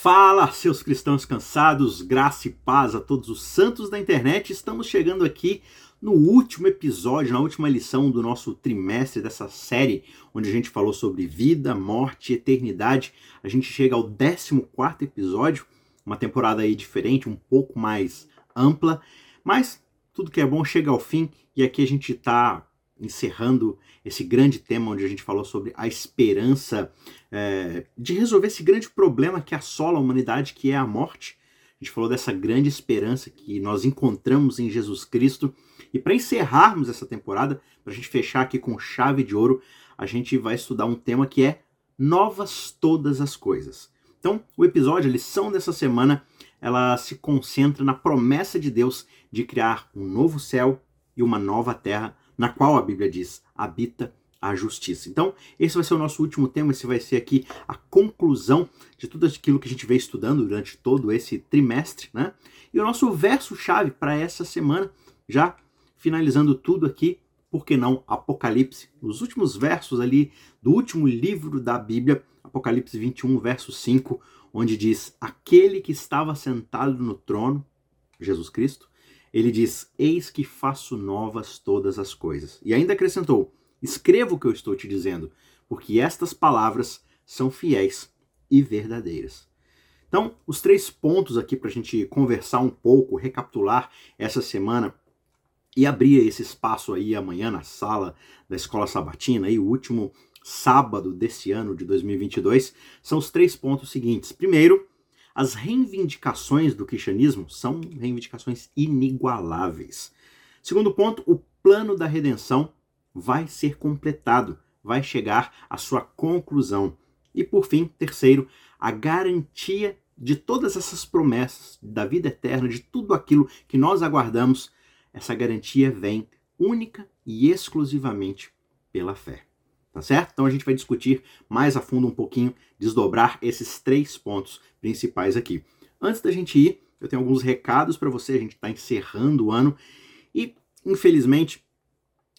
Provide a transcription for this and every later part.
Fala, seus cristãos cansados, graça e paz a todos os santos da internet. Estamos chegando aqui no último episódio, na última lição do nosso trimestre dessa série, onde a gente falou sobre vida, morte eternidade. A gente chega ao 14 episódio, uma temporada aí diferente, um pouco mais ampla, mas tudo que é bom chega ao fim e aqui a gente está encerrando esse grande tema onde a gente falou sobre a esperança é, de resolver esse grande problema que assola a humanidade, que é a morte. A gente falou dessa grande esperança que nós encontramos em Jesus Cristo. E para encerrarmos essa temporada, para a gente fechar aqui com chave de ouro, a gente vai estudar um tema que é novas todas as coisas. Então, o episódio, a lição dessa semana, ela se concentra na promessa de Deus de criar um novo céu e uma nova terra na qual a Bíblia diz: habita a justiça. Então, esse vai ser o nosso último tema, esse vai ser aqui a conclusão de tudo aquilo que a gente veio estudando durante todo esse trimestre, né? E o nosso verso-chave para essa semana, já finalizando tudo aqui, por que não Apocalipse? Os últimos versos ali do último livro da Bíblia, Apocalipse 21, verso 5, onde diz: Aquele que estava sentado no trono, Jesus Cristo, ele diz: Eis que faço novas todas as coisas. E ainda acrescentou: Escreva o que eu estou te dizendo, porque estas palavras são fiéis e verdadeiras. Então, os três pontos aqui para a gente conversar um pouco, recapitular essa semana e abrir esse espaço aí amanhã na sala da Escola Sabatina, aí, o último sábado desse ano de 2022, são os três pontos seguintes. Primeiro, as reivindicações do cristianismo são reivindicações inigualáveis. Segundo ponto, o plano da redenção vai ser completado, vai chegar à sua conclusão. E por fim, terceiro, a garantia de todas essas promessas da vida eterna, de tudo aquilo que nós aguardamos, essa garantia vem única e exclusivamente pela fé tá certo? Então a gente vai discutir mais a fundo um pouquinho, desdobrar esses três pontos principais aqui. Antes da gente ir, eu tenho alguns recados para você, a gente está encerrando o ano e, infelizmente,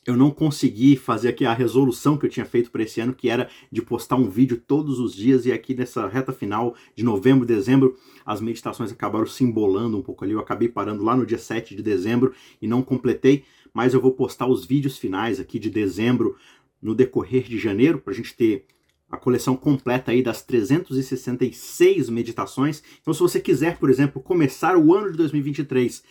eu não consegui fazer aqui a resolução que eu tinha feito para esse ano, que era de postar um vídeo todos os dias, e aqui nessa reta final de novembro, dezembro, as meditações acabaram se embolando um pouco ali. Eu acabei parando lá no dia 7 de dezembro e não completei, mas eu vou postar os vídeos finais aqui de dezembro no decorrer de janeiro, para a gente ter a coleção completa aí das 366 meditações. Então, se você quiser, por exemplo, começar o ano de 2023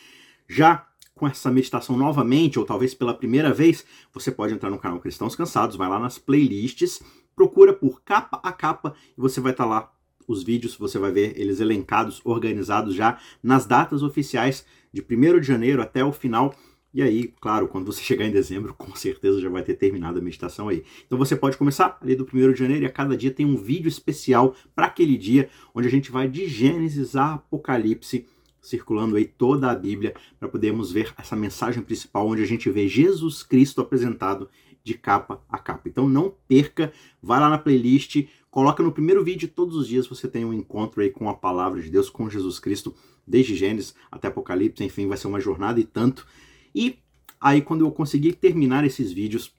já com essa meditação novamente, ou talvez pela primeira vez, você pode entrar no canal Cristãos Cansados, vai lá nas playlists, procura por capa a capa e você vai estar tá lá os vídeos, você vai ver eles elencados, organizados já nas datas oficiais de 1 de janeiro até o final e aí, claro, quando você chegar em dezembro, com certeza já vai ter terminado a meditação aí. Então você pode começar ali do 1 de janeiro e a cada dia tem um vídeo especial para aquele dia, onde a gente vai de Gênesis a Apocalipse, circulando aí toda a Bíblia, para podermos ver essa mensagem principal, onde a gente vê Jesus Cristo apresentado de capa a capa. Então não perca, vai lá na playlist, coloca no primeiro vídeo, todos os dias você tem um encontro aí com a palavra de Deus, com Jesus Cristo, desde Gênesis até Apocalipse, enfim, vai ser uma jornada e tanto. E aí, quando eu conseguir terminar esses vídeos,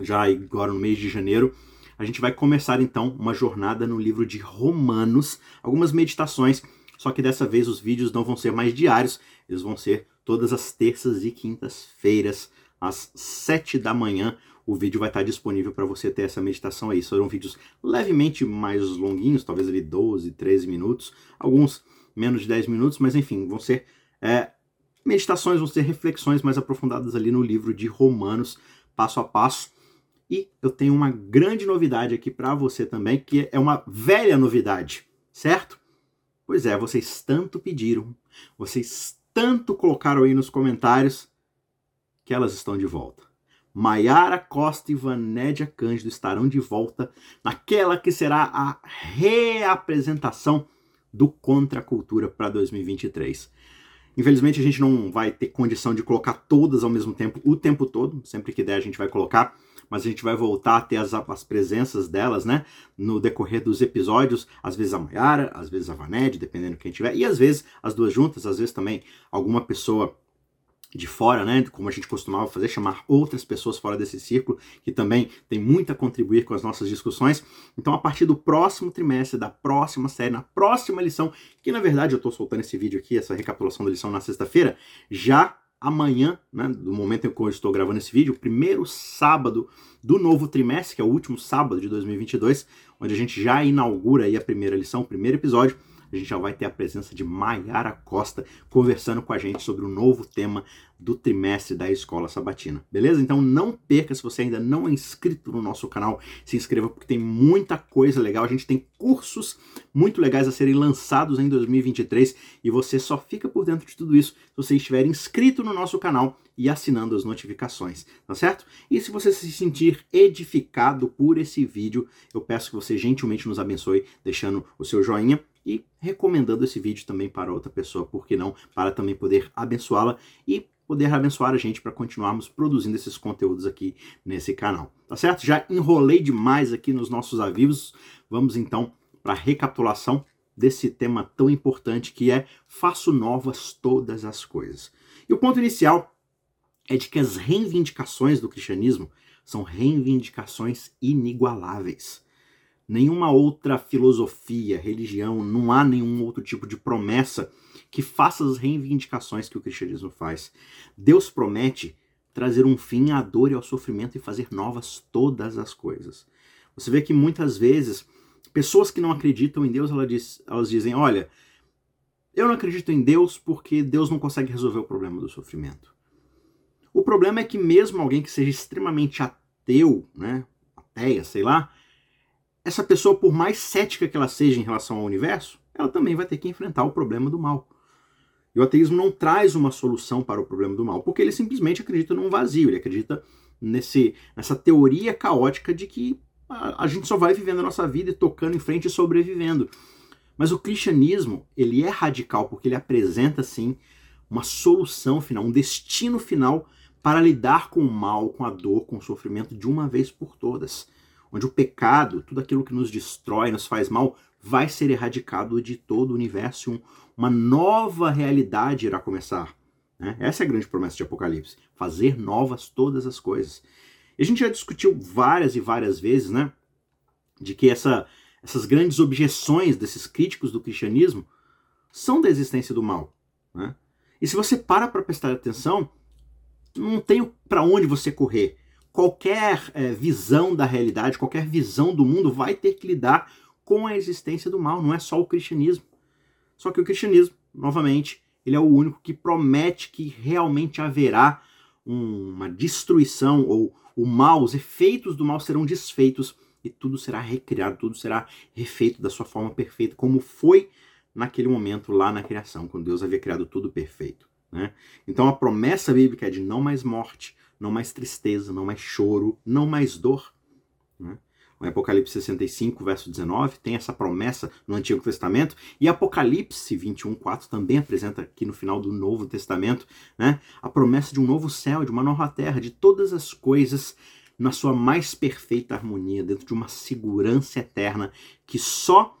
já agora no mês de janeiro, a gente vai começar então uma jornada no livro de Romanos, algumas meditações, só que dessa vez os vídeos não vão ser mais diários, eles vão ser todas as terças e quintas-feiras, às sete da manhã. O vídeo vai estar disponível para você ter essa meditação aí. Serão vídeos levemente mais longuinhos, talvez ali 12, 13 minutos, alguns menos de 10 minutos, mas enfim, vão ser é, meditações, vão ser reflexões mais aprofundadas ali no livro de Romanos, passo a passo. E eu tenho uma grande novidade aqui para você também, que é uma velha novidade, certo? Pois é, vocês tanto pediram, vocês tanto colocaram aí nos comentários que elas estão de volta. Maiara Costa e Vanédia Cândido estarão de volta naquela que será a reapresentação do Contra a Cultura para 2023. Infelizmente a gente não vai ter condição de colocar todas ao mesmo tempo, o tempo todo. Sempre que der a gente vai colocar, mas a gente vai voltar a ter as, as presenças delas, né? No decorrer dos episódios, às vezes a Mayara, às vezes a Vaned, dependendo de quem tiver, e às vezes as duas juntas, às vezes também alguma pessoa de fora, né, como a gente costumava fazer, chamar outras pessoas fora desse círculo, que também tem muito a contribuir com as nossas discussões. Então, a partir do próximo trimestre, da próxima série, na próxima lição, que na verdade eu estou soltando esse vídeo aqui, essa recapitulação da lição na sexta-feira, já amanhã, né, do momento em que eu estou gravando esse vídeo, o primeiro sábado do novo trimestre, que é o último sábado de 2022, onde a gente já inaugura aí a primeira lição, o primeiro episódio, a gente já vai ter a presença de Maiara Costa conversando com a gente sobre o novo tema do trimestre da Escola Sabatina. Beleza? Então não perca, se você ainda não é inscrito no nosso canal, se inscreva porque tem muita coisa legal. A gente tem cursos muito legais a serem lançados em 2023 e você só fica por dentro de tudo isso se você estiver inscrito no nosso canal e assinando as notificações, tá certo? E se você se sentir edificado por esse vídeo, eu peço que você gentilmente nos abençoe deixando o seu joinha e recomendando esse vídeo também para outra pessoa, por que não, para também poder abençoá-la e poder abençoar a gente para continuarmos produzindo esses conteúdos aqui nesse canal. Tá certo? Já enrolei demais aqui nos nossos avisos. Vamos então para a recapitulação desse tema tão importante que é faço novas todas as coisas. E o ponto inicial é de que as reivindicações do cristianismo são reivindicações inigualáveis nenhuma outra filosofia, religião, não há nenhum outro tipo de promessa que faça as reivindicações que o cristianismo faz. Deus promete trazer um fim à dor e ao sofrimento e fazer novas todas as coisas. Você vê que muitas vezes pessoas que não acreditam em Deus, elas, diz, elas dizem: olha, eu não acredito em Deus porque Deus não consegue resolver o problema do sofrimento. O problema é que mesmo alguém que seja extremamente ateu, né, ateia, sei lá, essa pessoa, por mais cética que ela seja em relação ao universo, ela também vai ter que enfrentar o problema do mal. E o ateísmo não traz uma solução para o problema do mal, porque ele simplesmente acredita num vazio, ele acredita nesse, nessa teoria caótica de que a, a gente só vai vivendo a nossa vida e tocando em frente e sobrevivendo. Mas o cristianismo, ele é radical porque ele apresenta, sim, uma solução final, um destino final para lidar com o mal, com a dor, com o sofrimento de uma vez por todas onde o pecado, tudo aquilo que nos destrói, nos faz mal, vai ser erradicado de todo o universo. Um, uma nova realidade irá começar. Né? Essa é a grande promessa de Apocalipse: fazer novas todas as coisas. E a gente já discutiu várias e várias vezes, né, de que essa, essas grandes objeções desses críticos do cristianismo são da existência do mal. Né? E se você para para prestar atenção, não tem para onde você correr qualquer é, visão da realidade, qualquer visão do mundo vai ter que lidar com a existência do mal, não é só o cristianismo. Só que o cristianismo, novamente, ele é o único que promete que realmente haverá uma destruição ou o mal, os efeitos do mal serão desfeitos e tudo será recriado, tudo será refeito da sua forma perfeita, como foi naquele momento lá na criação, quando Deus havia criado tudo perfeito. Né? Então a promessa bíblica é de não mais morte, não mais tristeza, não mais choro, não mais dor. Né? O Apocalipse 65, verso 19, tem essa promessa no Antigo Testamento, e Apocalipse 21, 4 também apresenta aqui no final do Novo Testamento né, a promessa de um novo céu, de uma nova terra, de todas as coisas na sua mais perfeita harmonia, dentro de uma segurança eterna que só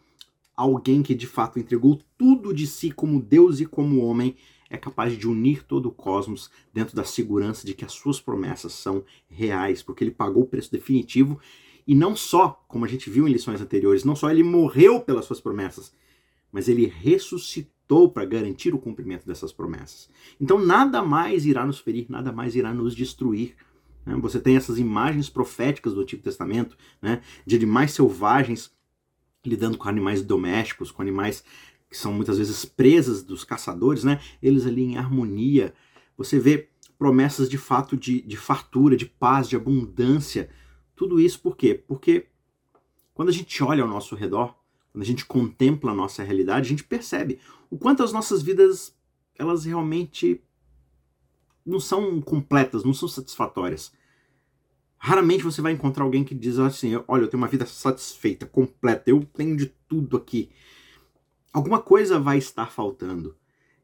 alguém que de fato entregou tudo de si como Deus e como homem é capaz de unir todo o cosmos dentro da segurança de que as suas promessas são reais, porque ele pagou o preço definitivo e não só, como a gente viu em lições anteriores, não só ele morreu pelas suas promessas, mas ele ressuscitou para garantir o cumprimento dessas promessas. Então nada mais irá nos ferir, nada mais irá nos destruir. Né? Você tem essas imagens proféticas do Antigo Testamento, né? de animais selvagens lidando com animais domésticos, com animais que são muitas vezes presas dos caçadores, né? Eles ali em harmonia. Você vê promessas de fato de, de fartura, de paz, de abundância. Tudo isso por quê? Porque quando a gente olha ao nosso redor, quando a gente contempla a nossa realidade, a gente percebe o quanto as nossas vidas elas realmente não são completas, não são satisfatórias. Raramente você vai encontrar alguém que diz assim: Olha, eu tenho uma vida satisfeita, completa, eu tenho de tudo aqui alguma coisa vai estar faltando.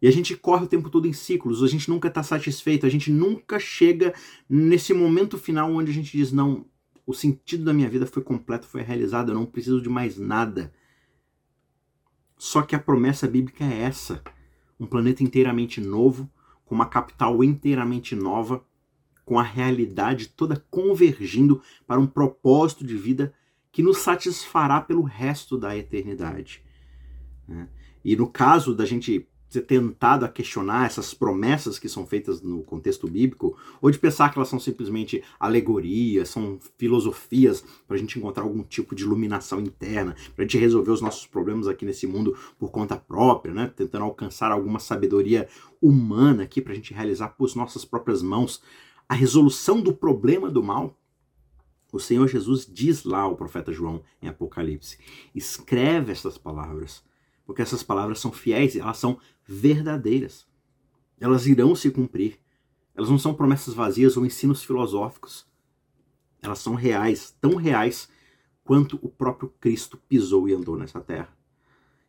E a gente corre o tempo todo em ciclos, a gente nunca está satisfeito, a gente nunca chega nesse momento final onde a gente diz: não, o sentido da minha vida foi completo, foi realizado, eu não preciso de mais nada. Só que a promessa bíblica é essa: um planeta inteiramente novo, com uma capital inteiramente nova, com a realidade toda convergindo para um propósito de vida que nos satisfará pelo resto da eternidade. Né? E no caso da gente ter tentado a questionar essas promessas que são feitas no contexto bíblico, ou de pensar que elas são simplesmente alegorias, são filosofias para a gente encontrar algum tipo de iluminação interna, para a gente resolver os nossos problemas aqui nesse mundo por conta própria, né? tentando alcançar alguma sabedoria humana aqui para a gente realizar por nossas próprias mãos a resolução do problema do mal. O Senhor Jesus diz lá ao profeta João em Apocalipse: escreve essas palavras porque essas palavras são fiéis, elas são verdadeiras. Elas irão se cumprir. Elas não são promessas vazias ou ensinos filosóficos. Elas são reais, tão reais quanto o próprio Cristo pisou e andou nessa terra.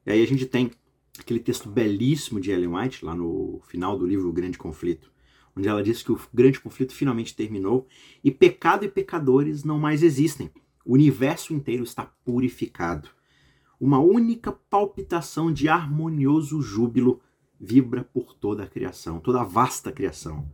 E aí a gente tem aquele texto belíssimo de Ellen White, lá no final do livro O Grande Conflito, onde ela diz que o grande conflito finalmente terminou e pecado e pecadores não mais existem. O universo inteiro está purificado uma única palpitação de harmonioso júbilo vibra por toda a criação, toda a vasta criação.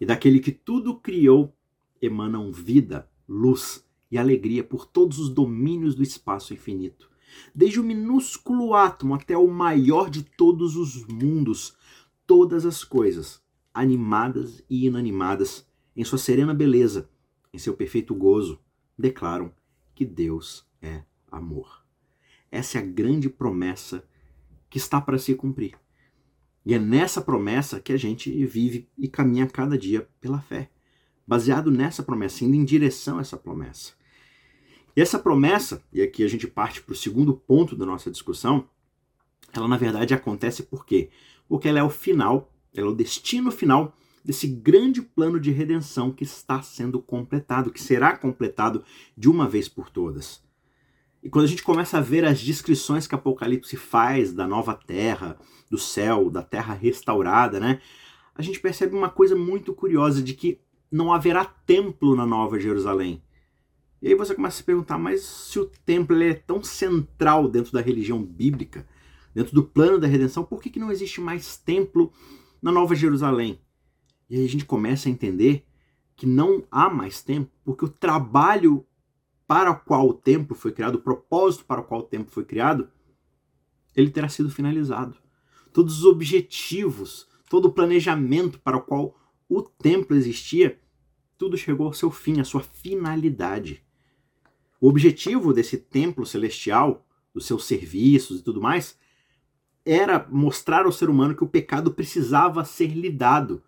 E daquele que tudo criou emanam vida, luz e alegria por todos os domínios do espaço infinito. Desde o minúsculo átomo até o maior de todos os mundos, todas as coisas, animadas e inanimadas, em sua serena beleza, em seu perfeito gozo, declaram que Deus é amor. Essa é a grande promessa que está para se cumprir. E é nessa promessa que a gente vive e caminha cada dia pela fé. Baseado nessa promessa, indo em direção a essa promessa. E essa promessa, e aqui a gente parte para o segundo ponto da nossa discussão, ela na verdade acontece por quê? Porque ela é o final, ela é o destino final desse grande plano de redenção que está sendo completado, que será completado de uma vez por todas. E quando a gente começa a ver as descrições que Apocalipse faz da nova terra, do céu, da terra restaurada, né? A gente percebe uma coisa muito curiosa de que não haverá templo na Nova Jerusalém. E aí você começa a se perguntar, mas se o templo é tão central dentro da religião bíblica, dentro do plano da redenção, por que, que não existe mais templo na Nova Jerusalém? E aí a gente começa a entender que não há mais templo, porque o trabalho para o qual o templo foi criado, o propósito para o qual o templo foi criado, ele terá sido finalizado. Todos os objetivos, todo o planejamento para o qual o templo existia, tudo chegou ao seu fim, à sua finalidade. O objetivo desse templo celestial, dos seus serviços e tudo mais, era mostrar ao ser humano que o pecado precisava ser lidado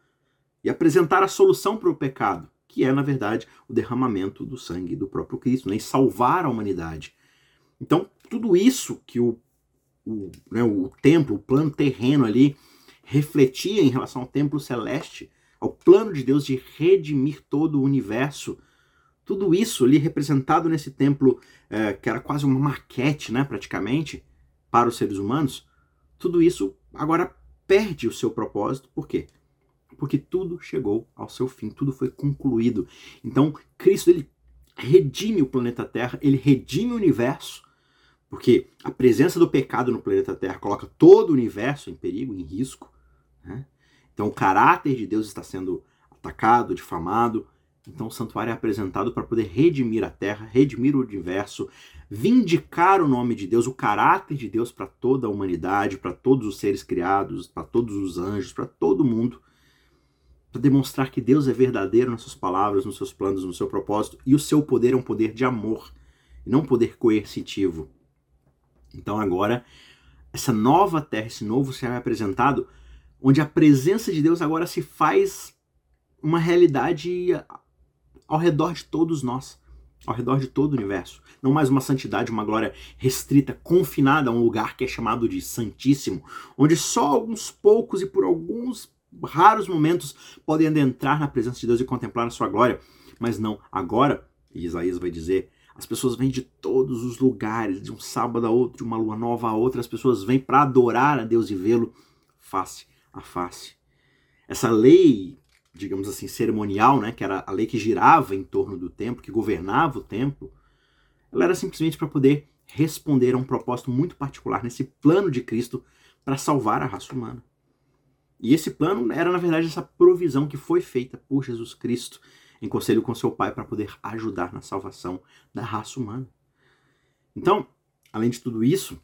e apresentar a solução para o pecado que é, na verdade, o derramamento do sangue do próprio Cristo, né? e salvar a humanidade. Então, tudo isso que o, o, né, o templo, o plano terreno ali, refletia em relação ao templo celeste, ao plano de Deus de redimir todo o universo, tudo isso ali representado nesse templo, é, que era quase uma maquete, né, praticamente, para os seres humanos, tudo isso agora perde o seu propósito, por quê? Porque tudo chegou ao seu fim, tudo foi concluído. Então, Cristo ele redime o planeta Terra, ele redime o universo, porque a presença do pecado no planeta Terra coloca todo o universo em perigo, em risco. Né? Então, o caráter de Deus está sendo atacado, difamado. Então, o santuário é apresentado para poder redimir a Terra, redimir o universo, vindicar o nome de Deus, o caráter de Deus para toda a humanidade, para todos os seres criados, para todos os anjos, para todo mundo para demonstrar que Deus é verdadeiro nas suas palavras, nos seus planos, no seu propósito, e o seu poder é um poder de amor, e não um poder coercitivo. Então agora, essa nova terra, esse novo céu é apresentado, onde a presença de Deus agora se faz uma realidade ao redor de todos nós, ao redor de todo o universo. Não mais uma santidade, uma glória restrita, confinada a um lugar que é chamado de Santíssimo, onde só alguns poucos e por alguns raros momentos podem adentrar na presença de Deus e contemplar a sua glória. Mas não, agora, Isaías vai dizer, as pessoas vêm de todos os lugares, de um sábado a outro, de uma lua nova a outra, as pessoas vêm para adorar a Deus e vê-lo face a face. Essa lei, digamos assim, cerimonial, né, que era a lei que girava em torno do templo, que governava o templo, ela era simplesmente para poder responder a um propósito muito particular nesse plano de Cristo para salvar a raça humana. E esse plano era, na verdade, essa provisão que foi feita por Jesus Cristo em conselho com seu Pai para poder ajudar na salvação da raça humana. Então, além de tudo isso,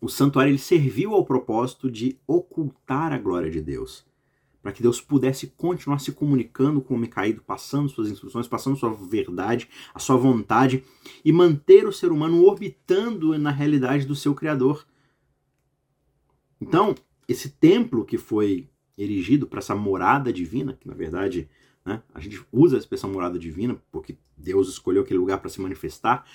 o santuário ele serviu ao propósito de ocultar a glória de Deus, para que Deus pudesse continuar se comunicando com o homem caído, passando suas instruções, passando sua verdade, a sua vontade e manter o ser humano orbitando na realidade do seu Criador. Então, esse templo que foi erigido para essa morada divina, que na verdade né, a gente usa a expressão morada divina porque Deus escolheu aquele lugar para se manifestar,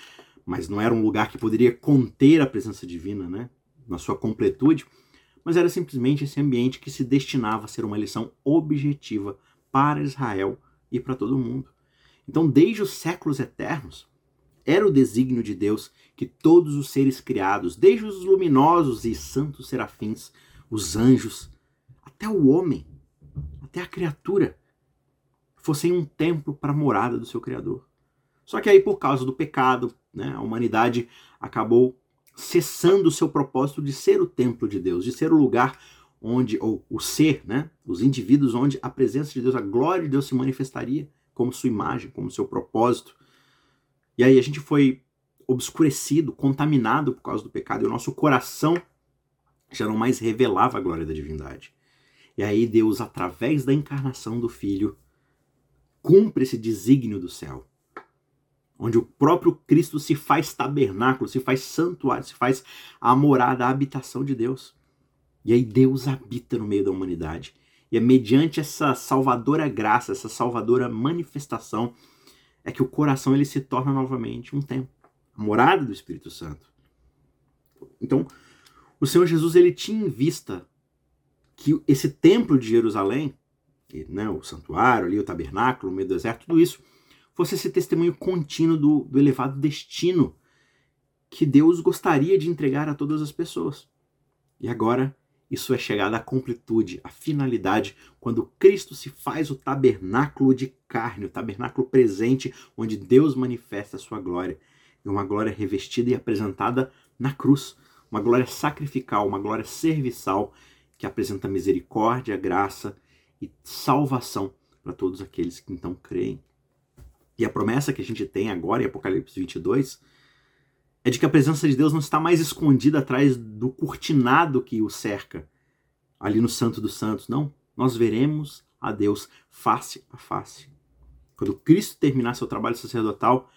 mas não era um lugar que poderia conter a presença divina né, na sua completude, mas era simplesmente esse ambiente que se destinava a ser uma lição objetiva para Israel e para todo mundo. Então, desde os séculos eternos, era o desígnio de Deus que todos os seres criados, desde os luminosos e santos serafins, os anjos, até o homem, até a criatura, fossem um templo para a morada do seu Criador. Só que aí, por causa do pecado, né, a humanidade acabou cessando o seu propósito de ser o templo de Deus, de ser o lugar onde, ou o ser, né, os indivíduos onde a presença de Deus, a glória de Deus se manifestaria como sua imagem, como seu propósito. E aí a gente foi obscurecido, contaminado por causa do pecado, e o nosso coração já não mais revelava a glória da divindade. E aí Deus, através da encarnação do Filho, cumpre esse desígnio do céu, onde o próprio Cristo se faz tabernáculo, se faz santuário, se faz a morada, a habitação de Deus. E aí Deus habita no meio da humanidade. E é mediante essa salvadora graça, essa salvadora manifestação, é que o coração ele se torna novamente um templo, a morada do Espírito Santo. Então, o Senhor Jesus ele tinha em vista que esse templo de Jerusalém, né, o santuário ali, o tabernáculo, o meio do deserto, tudo isso fosse esse testemunho contínuo do, do elevado destino que Deus gostaria de entregar a todas as pessoas. E agora isso é chegado à completude, à finalidade, quando Cristo se faz o tabernáculo de carne, o tabernáculo presente, onde Deus manifesta a sua glória. E uma glória revestida e apresentada na cruz, uma glória sacrificial, uma glória serviçal que apresenta misericórdia, graça e salvação para todos aqueles que então creem. E a promessa que a gente tem agora em Apocalipse 22 é de que a presença de Deus não está mais escondida atrás do cortinado que o cerca, ali no Santo dos Santos. Não, nós veremos a Deus face a face. Quando Cristo terminar seu trabalho sacerdotal,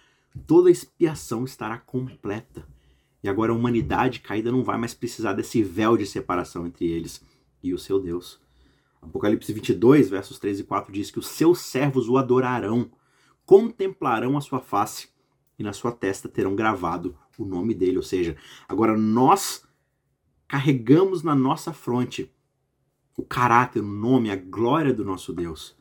toda a expiação estará completa. E agora a humanidade caída não vai mais precisar desse véu de separação entre eles e o seu Deus. Apocalipse 22, versos 3 e 4 diz que os seus servos o adorarão, contemplarão a sua face e na sua testa terão gravado o nome dele. Ou seja, agora nós carregamos na nossa fronte o caráter, o nome, a glória do nosso Deus.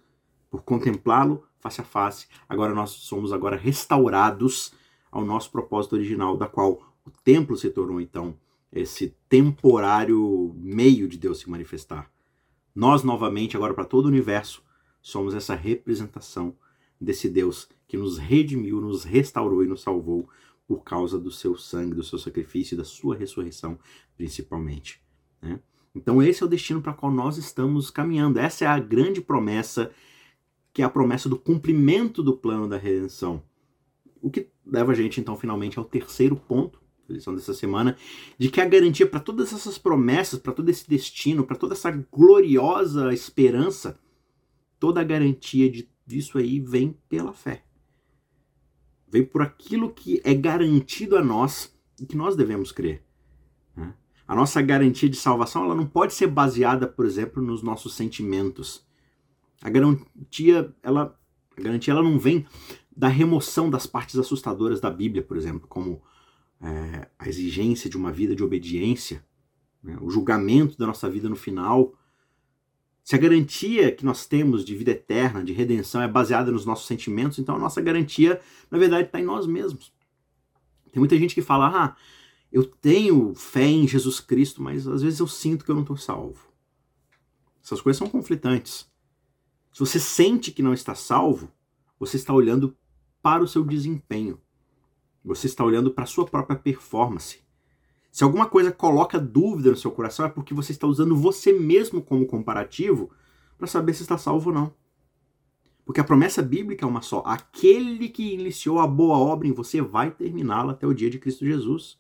Por contemplá-lo face a face, agora nós somos agora restaurados ao nosso propósito original, da qual o templo se tornou então esse temporário meio de Deus se manifestar. Nós, novamente, agora para todo o universo, somos essa representação desse Deus que nos redimiu, nos restaurou e nos salvou por causa do seu sangue, do seu sacrifício e da sua ressurreição, principalmente. Né? Então, esse é o destino para qual nós estamos caminhando. Essa é a grande promessa, que é a promessa do cumprimento do plano da redenção. O que leva a gente, então, finalmente ao terceiro ponto lição dessa semana, de que a garantia para todas essas promessas, para todo esse destino, para toda essa gloriosa esperança, toda a garantia de, disso aí vem pela fé. Vem por aquilo que é garantido a nós e que nós devemos crer. Né? A nossa garantia de salvação ela não pode ser baseada, por exemplo, nos nossos sentimentos. A garantia, ela, a garantia ela não vem da remoção das partes assustadoras da Bíblia, por exemplo, como é, a exigência de uma vida de obediência, né, o julgamento da nossa vida no final, se a garantia que nós temos de vida eterna, de redenção, é baseada nos nossos sentimentos, então a nossa garantia, na verdade, está em nós mesmos. Tem muita gente que fala, ah, eu tenho fé em Jesus Cristo, mas às vezes eu sinto que eu não estou salvo. Essas coisas são conflitantes. Se você sente que não está salvo, você está olhando para o seu desempenho. Você está olhando para a sua própria performance. Se alguma coisa coloca dúvida no seu coração, é porque você está usando você mesmo como comparativo para saber se está salvo ou não. Porque a promessa bíblica é uma só: aquele que iniciou a boa obra em você vai terminá-la até o dia de Cristo Jesus.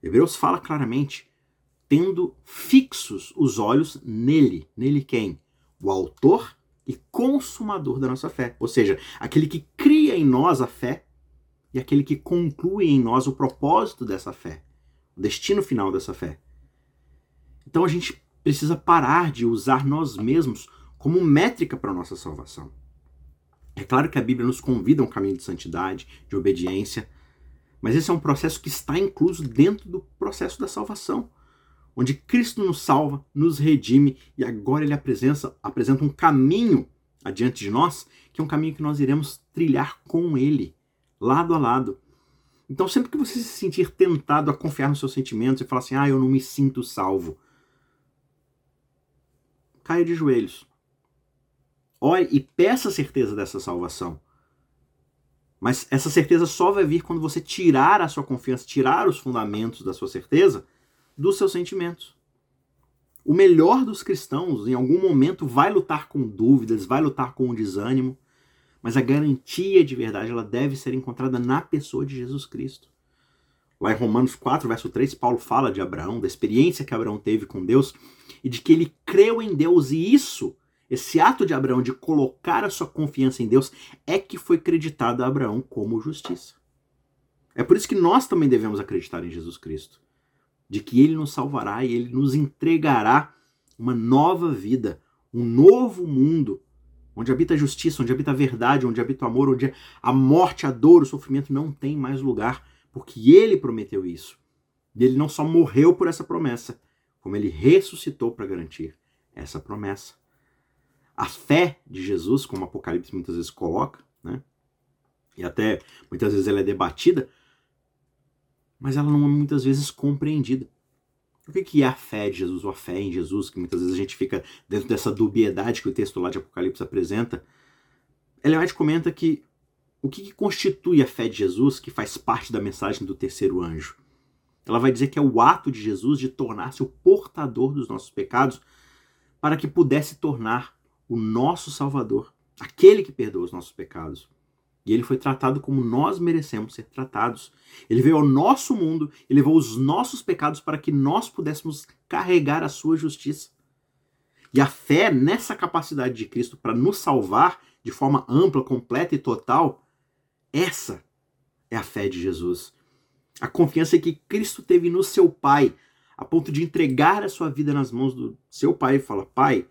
Hebreus fala claramente, tendo fixos os olhos nele. Nele quem? O autor e consumador da nossa fé. Ou seja, aquele que cria em nós a fé e aquele que conclui em nós o propósito dessa fé o destino final dessa fé. Então a gente precisa parar de usar nós mesmos como métrica para a nossa salvação. É claro que a Bíblia nos convida a um caminho de santidade, de obediência, mas esse é um processo que está incluso dentro do processo da salvação, onde Cristo nos salva, nos redime e agora ele apresenta, apresenta um caminho adiante de nós, que é um caminho que nós iremos trilhar com ele, lado a lado. Então, sempre que você se sentir tentado a confiar nos seus sentimentos e falar assim, ah, eu não me sinto salvo, caia de joelhos. Ore e peça a certeza dessa salvação. Mas essa certeza só vai vir quando você tirar a sua confiança, tirar os fundamentos da sua certeza dos seus sentimentos. O melhor dos cristãos, em algum momento, vai lutar com dúvidas, vai lutar com o desânimo, mas a garantia de verdade ela deve ser encontrada na pessoa de Jesus Cristo. Lá em Romanos 4, verso 3, Paulo fala de Abraão, da experiência que Abraão teve com Deus e de que ele creu em Deus e isso, esse ato de Abraão de colocar a sua confiança em Deus é que foi creditado a Abraão como justiça. É por isso que nós também devemos acreditar em Jesus Cristo, de que ele nos salvará e ele nos entregará uma nova vida, um novo mundo onde habita a justiça, onde habita a verdade, onde habita o amor, onde a morte, a dor, o sofrimento não tem mais lugar, porque ele prometeu isso. E ele não só morreu por essa promessa, como ele ressuscitou para garantir essa promessa. A fé de Jesus, como o Apocalipse muitas vezes coloca, né? e até muitas vezes ela é debatida, mas ela não é muitas vezes compreendida. O que é a fé de Jesus, ou a fé em Jesus, que muitas vezes a gente fica dentro dessa dubiedade que o texto lá de Apocalipse apresenta? White comenta que o que constitui a fé de Jesus, que faz parte da mensagem do terceiro anjo? Ela vai dizer que é o ato de Jesus de tornar-se o portador dos nossos pecados para que pudesse tornar o nosso Salvador, aquele que perdoa os nossos pecados. E ele foi tratado como nós merecemos ser tratados. Ele veio ao nosso mundo e levou os nossos pecados para que nós pudéssemos carregar a sua justiça. E a fé nessa capacidade de Cristo para nos salvar de forma ampla, completa e total, essa é a fé de Jesus. A confiança que Cristo teve no seu Pai, a ponto de entregar a sua vida nas mãos do seu Pai e falar: Pai,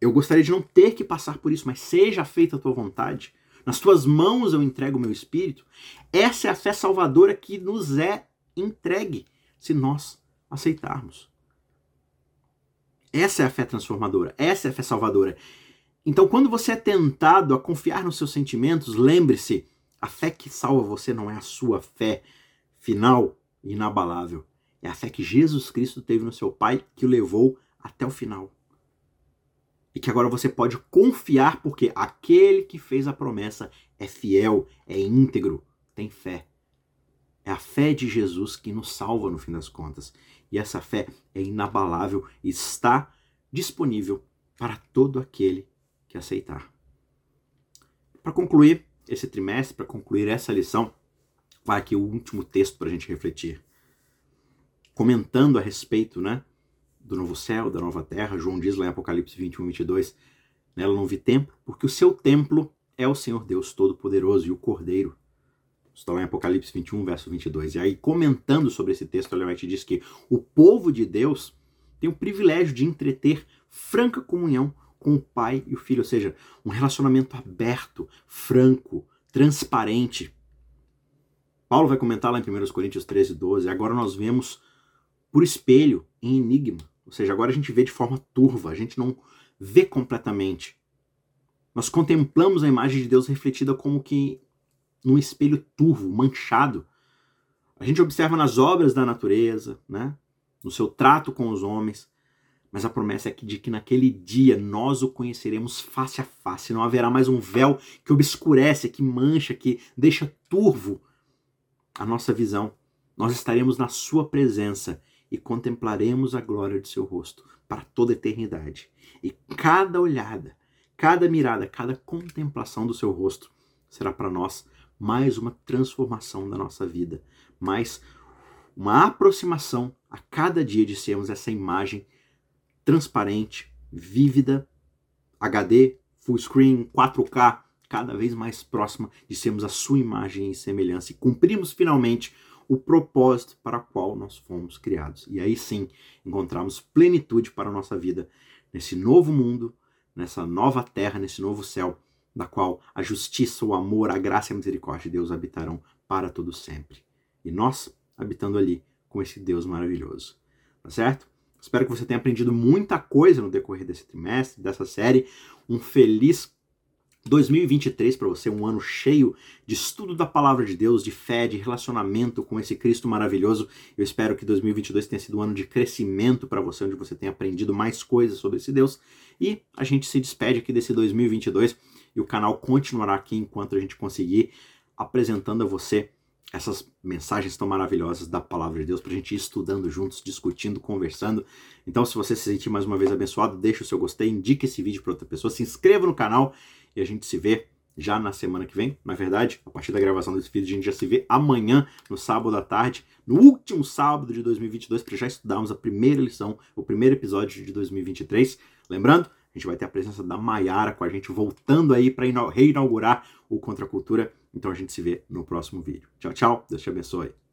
eu gostaria de não ter que passar por isso, mas seja feita a tua vontade. Nas tuas mãos eu entrego o meu espírito. Essa é a fé salvadora que nos é entregue se nós aceitarmos. Essa é a fé transformadora, essa é a fé salvadora. Então, quando você é tentado a confiar nos seus sentimentos, lembre-se: a fé que salva você não é a sua fé final e inabalável. É a fé que Jesus Cristo teve no seu Pai que o levou até o final e que agora você pode confiar porque aquele que fez a promessa é fiel, é íntegro, tem fé. É a fé de Jesus que nos salva no fim das contas. E essa fé é inabalável e está disponível para todo aquele que aceitar. Para concluir esse trimestre, para concluir essa lição, vai aqui o último texto para a gente refletir. Comentando a respeito, né? Do novo céu, da nova terra. João diz lá em Apocalipse 21, 22, nela não vi templo, porque o seu templo é o Senhor Deus Todo-Poderoso e o Cordeiro. Está lá em Apocalipse 21, verso 22. E aí, comentando sobre esse texto, White diz que o povo de Deus tem o privilégio de entreter franca comunhão com o Pai e o Filho, ou seja, um relacionamento aberto, franco, transparente. Paulo vai comentar lá em 1 Coríntios 13, 12. Agora nós vemos por espelho, em enigma. Ou seja, agora a gente vê de forma turva, a gente não vê completamente. Nós contemplamos a imagem de Deus refletida como que num espelho turvo, manchado. A gente observa nas obras da natureza, né? no seu trato com os homens, mas a promessa é que de que naquele dia nós o conheceremos face a face, não haverá mais um véu que obscurece, que mancha, que deixa turvo a nossa visão. nós estaremos na Sua presença e contemplaremos a glória de Seu rosto para toda a eternidade. E cada olhada, cada mirada, cada contemplação do Seu rosto será para nós mais uma transformação da nossa vida, mais uma aproximação a cada dia de sermos essa imagem transparente, vívida, HD, full screen, 4K, cada vez mais próxima de sermos a sua imagem e semelhança e cumprimos finalmente o propósito para o qual nós fomos criados. E aí sim, encontramos plenitude para a nossa vida nesse novo mundo, nessa nova terra, nesse novo céu, da qual a justiça, o amor, a graça e a misericórdia de Deus habitarão para todo sempre. E nós habitando ali com esse Deus maravilhoso. Tá certo? Espero que você tenha aprendido muita coisa no decorrer desse trimestre, dessa série. Um feliz 2023 para você, um ano cheio de estudo da palavra de Deus, de fé, de relacionamento com esse Cristo maravilhoso. Eu espero que 2022 tenha sido um ano de crescimento para você, onde você tenha aprendido mais coisas sobre esse Deus. E a gente se despede aqui desse 2022 e o canal continuará aqui enquanto a gente conseguir apresentando a você essas mensagens tão maravilhosas da palavra de Deus para a gente ir estudando juntos, discutindo, conversando. Então, se você se sentir mais uma vez abençoado, deixa o seu gostei, indique esse vídeo para outra pessoa, se inscreva no canal e a gente se vê já na semana que vem. Na verdade, a partir da gravação desse vídeo, a gente já se vê amanhã, no sábado à tarde, no último sábado de 2022, para já estudarmos a primeira lição, o primeiro episódio de 2023. Lembrando, a gente vai ter a presença da Maiara com a gente voltando aí para reinaugurar o Contra a Cultura. Então a gente se vê no próximo vídeo. Tchau, tchau. Deus te abençoe.